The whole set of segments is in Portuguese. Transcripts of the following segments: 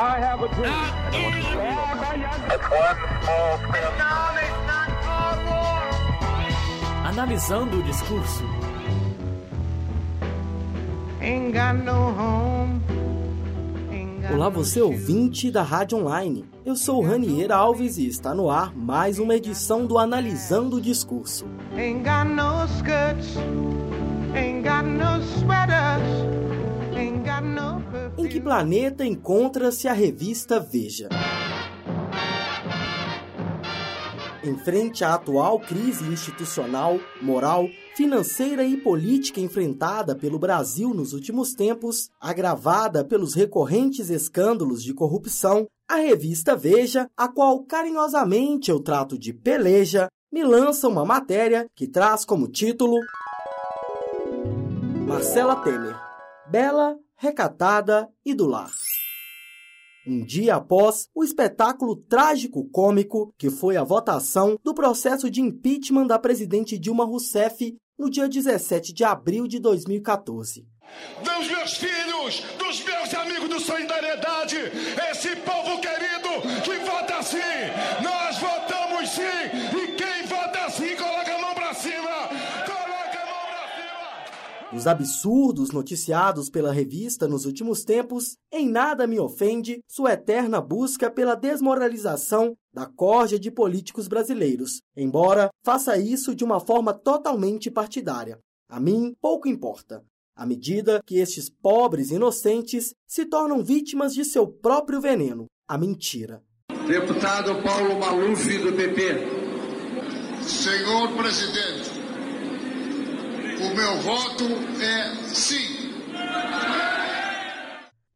I have a dream. Analisando o discurso. Olá, você ouvinte da Rádio Online. Eu sou Ranier Alves e está no ar mais uma edição do Analisando o Discurso. Em que planeta encontra-se a revista Veja? Em frente à atual crise institucional, moral, financeira e política enfrentada pelo Brasil nos últimos tempos, agravada pelos recorrentes escândalos de corrupção, a revista Veja, a qual carinhosamente eu trato de peleja, me lança uma matéria que traz como título Marcela Temer, bela, recatada e do lar um dia após o espetáculo trágico-cômico que foi a votação do processo de impeachment da presidente Dilma Rousseff no dia 17 de abril de 2014. Dos meus filhos, dos meus amigos do Solidariedade, esse povo Os absurdos noticiados pela revista nos últimos tempos, em nada me ofende sua eterna busca pela desmoralização da corja de políticos brasileiros, embora faça isso de uma forma totalmente partidária. A mim pouco importa. À medida que estes pobres inocentes se tornam vítimas de seu próprio veneno, a mentira. Deputado Paulo Maluf, do PP. Senhor presidente, o meu voto é sim.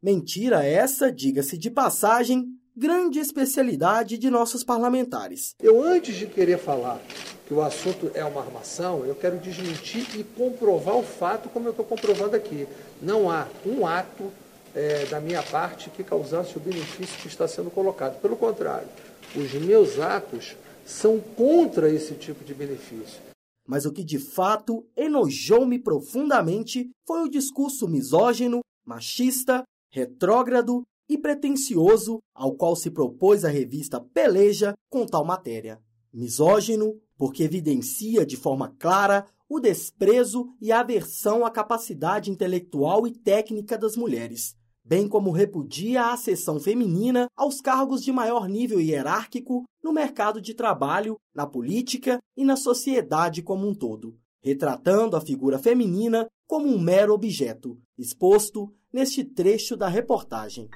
Mentira essa, diga-se de passagem, grande especialidade de nossos parlamentares. Eu, antes de querer falar que o assunto é uma armação, eu quero desmentir e comprovar o fato como eu estou comprovando aqui. Não há um ato é, da minha parte que causasse o benefício que está sendo colocado. Pelo contrário, os meus atos são contra esse tipo de benefício. Mas o que de fato enojou-me profundamente foi o discurso misógino, machista, retrógrado e pretensioso ao qual se propôs a revista Peleja com tal matéria. Misógino, porque evidencia de forma clara o desprezo e aversão à capacidade intelectual e técnica das mulheres, bem como repudia a acessão feminina aos cargos de maior nível hierárquico no mercado de trabalho, na política e na sociedade como um todo, retratando a figura feminina como um mero objeto, exposto neste trecho da reportagem.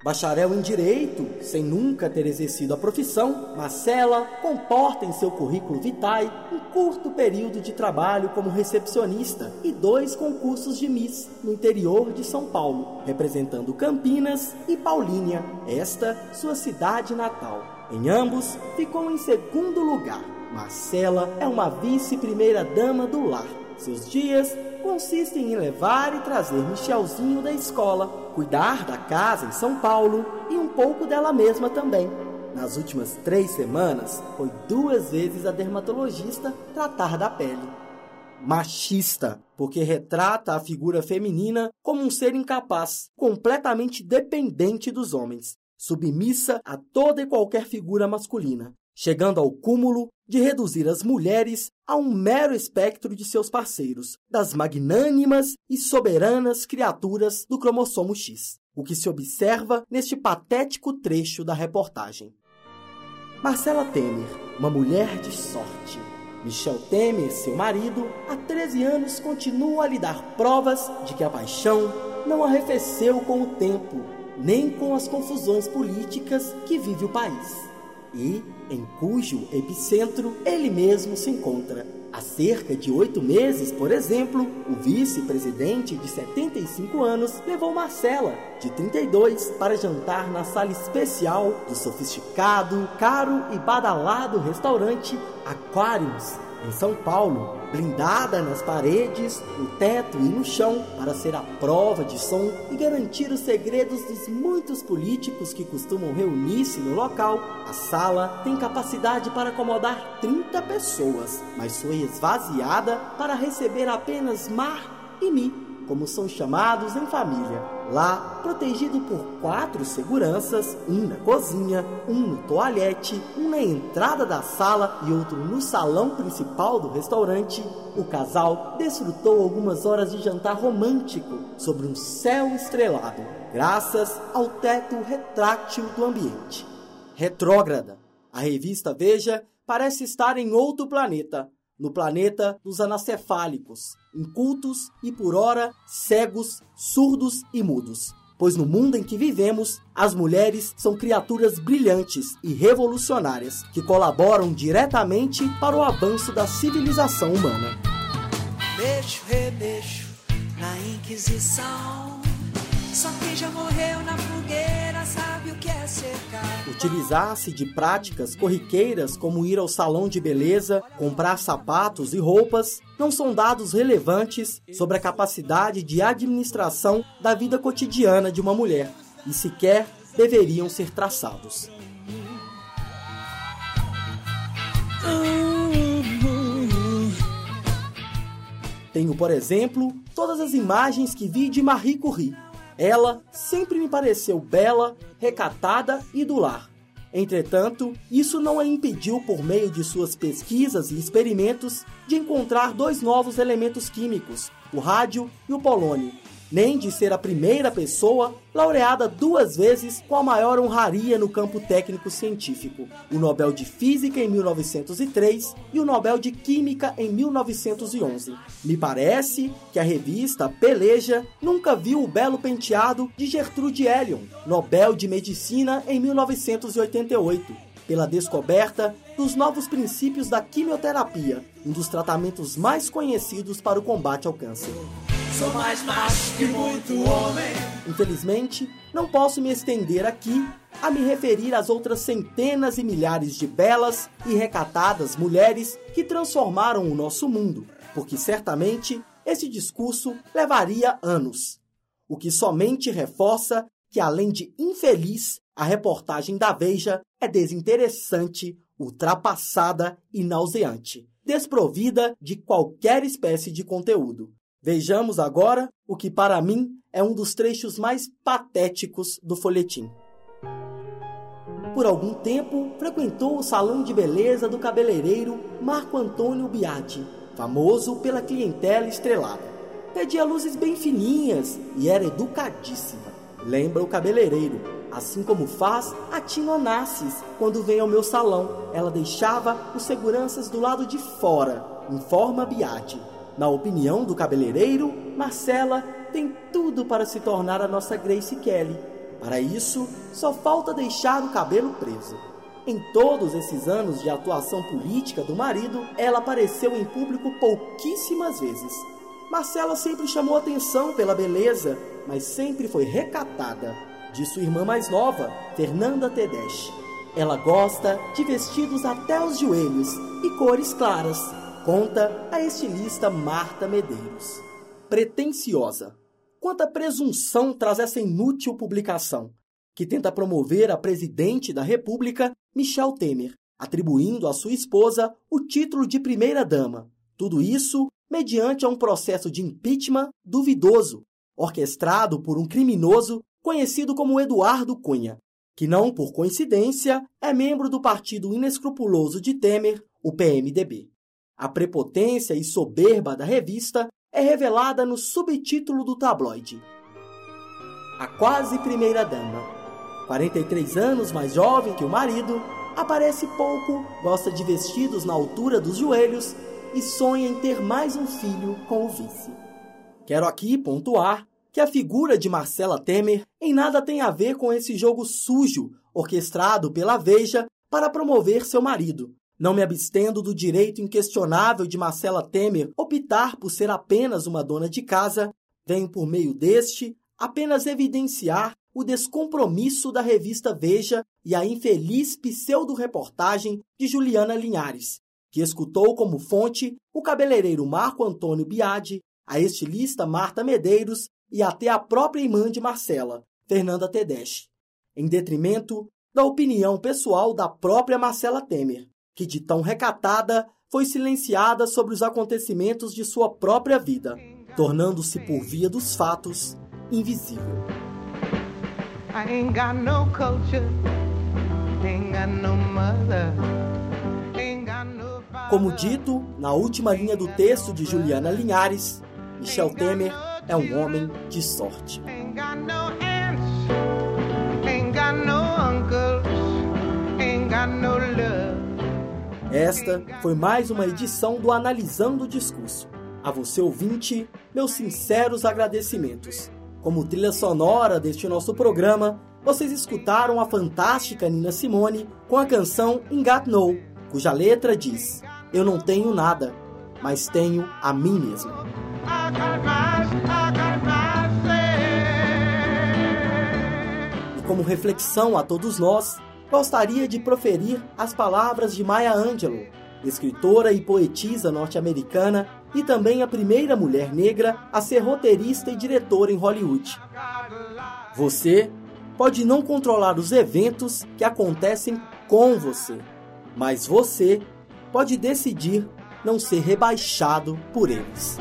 Bacharel em Direito, sem nunca ter exercido a profissão, Marcela comporta em seu currículo vitae um curto período de trabalho como recepcionista e dois concursos de Miss no interior de São Paulo, representando Campinas e Paulínia, esta sua cidade natal. Em ambos, ficou em segundo lugar. Marcela é uma vice-primeira-dama do lar. Seus dias consistem em levar e trazer Michelzinho da escola, cuidar da casa em São Paulo e um pouco dela mesma também. Nas últimas três semanas, foi duas vezes a dermatologista tratar da pele. Machista, porque retrata a figura feminina como um ser incapaz, completamente dependente dos homens, submissa a toda e qualquer figura masculina, chegando ao cúmulo de reduzir as mulheres a um mero espectro de seus parceiros, das magnânimas e soberanas criaturas do cromossomo X, o que se observa neste patético trecho da reportagem. Marcela Temer, uma mulher de sorte. Michel Temer, seu marido, há 13 anos continua a lhe dar provas de que a paixão não arrefeceu com o tempo, nem com as confusões políticas que vive o país. E, em cujo epicentro ele mesmo se encontra. Há cerca de oito meses, por exemplo, o vice-presidente de 75 anos levou Marcela, de 32, para jantar na sala especial do sofisticado, caro e badalado restaurante Aquarius, em São Paulo, blindada nas paredes, no teto e no chão, para ser a prova de som e garantir os segredos dos muitos políticos que costumam reunir-se no local. A sala tem capacidade para acomodar 30 pessoas, mas foi esvaziada para receber apenas Mar e Mi, como são chamados em família. Lá, protegido por quatro seguranças, um na cozinha, um no toalete, um na entrada da sala e outro no salão principal do restaurante, o casal desfrutou algumas horas de jantar romântico sobre um céu estrelado, graças ao teto retrátil do ambiente. Retrógrada. A revista Veja parece estar em outro planeta, no planeta dos anacefálicos, incultos e por ora cegos, surdos e mudos. Pois no mundo em que vivemos, as mulheres são criaturas brilhantes e revolucionárias que colaboram diretamente para o avanço da civilização humana. Beijo, rebeixo na Inquisição. Só quem já morreu na fogueira é. Utilizar-se de práticas corriqueiras como ir ao salão de beleza, comprar sapatos e roupas, não são dados relevantes sobre a capacidade de administração da vida cotidiana de uma mulher e sequer deveriam ser traçados. Tenho, por exemplo, todas as imagens que vi de Marie Curie ela sempre me pareceu bela, recatada e do lar. Entretanto, isso não a impediu, por meio de suas pesquisas e experimentos, de encontrar dois novos elementos químicos, o rádio e o polônio, nem de ser a primeira pessoa laureada duas vezes com a maior honraria no campo técnico científico, o Nobel de Física em 1903 e o Nobel de Química em 1911. Me parece que a revista Peleja nunca viu o belo penteado de Gertrude Elion, Nobel de Medicina em 1988 pela descoberta dos novos princípios da quimioterapia, um dos tratamentos mais conhecidos para o combate ao câncer. Sou mais macho que muito homem. Infelizmente, não posso me estender aqui a me referir às outras centenas e milhares de belas e recatadas mulheres que transformaram o nosso mundo, porque certamente esse discurso levaria anos. O que somente reforça que, além de infeliz, a reportagem da Veja é desinteressante, ultrapassada e nauseante, desprovida de qualquer espécie de conteúdo. Vejamos agora o que para mim é um dos trechos mais patéticos do folhetim. Por algum tempo, frequentou o salão de beleza do cabeleireiro Marco Antônio Biati, famoso pela clientela estrelada. Pedia luzes bem fininhas e era educadíssima. Lembra o cabeleireiro, assim como faz a Tina Onassis quando vem ao meu salão. Ela deixava os seguranças do lado de fora, informa Biati na opinião do cabeleireiro, Marcela tem tudo para se tornar a nossa Grace Kelly. Para isso, só falta deixar o cabelo preso. Em todos esses anos de atuação política do marido, ela apareceu em público pouquíssimas vezes. Marcela sempre chamou atenção pela beleza, mas sempre foi recatada. De sua irmã mais nova, Fernanda Tedeschi. Ela gosta de vestidos até os joelhos e cores claras, conta a estilista Marta Medeiros. Pretensiosa. Quanta presunção traz essa inútil publicação, que tenta promover a presidente da República, Michel Temer, atribuindo à sua esposa o título de primeira-dama. Tudo isso mediante um processo de impeachment duvidoso, orquestrado por um criminoso conhecido como Eduardo Cunha, que não por coincidência é membro do partido inescrupuloso de Temer, o PMDB. A prepotência e soberba da revista é revelada no subtítulo do tabloide. A quase primeira dama, 43 anos mais jovem que o marido, aparece pouco, gosta de vestidos na altura dos joelhos e sonha em ter mais um filho com o vice. Quero aqui pontuar que a figura de Marcela Temer em nada tem a ver com esse jogo sujo orquestrado pela Veja para promover seu marido, não me abstendo do direito inquestionável de Marcela Temer optar por ser apenas uma dona de casa, venho por meio deste apenas evidenciar o descompromisso da revista Veja e a infeliz pseudo-reportagem de Juliana Linhares, que escutou como fonte o cabeleireiro Marco Antônio Biadi, a estilista Marta Medeiros e até a própria irmã de Marcela, Fernanda Tedeschi, em detrimento da opinião pessoal da própria Marcela Temer, que de tão recatada foi silenciada sobre os acontecimentos de sua própria vida. tornando-se por via dos fatos invisível. Como dito na última linha do texto de Juliana Linhares, Michel Temer é um homem de sorte. Esta foi mais uma edição do Analisando o Discurso. A você ouvinte, meus sinceros agradecimentos. Como trilha sonora deste nosso programa, vocês escutaram a fantástica Nina Simone com a canção Ingat No, cuja letra diz: Eu não tenho nada, mas tenho a mim mesmo. E como reflexão a todos nós, gostaria de proferir as palavras de Maya Angelou, escritora e poetisa norte-americana e também a primeira mulher negra a ser roteirista e diretora em Hollywood. Você pode não controlar os eventos que acontecem com você, mas você pode decidir não ser rebaixado por eles.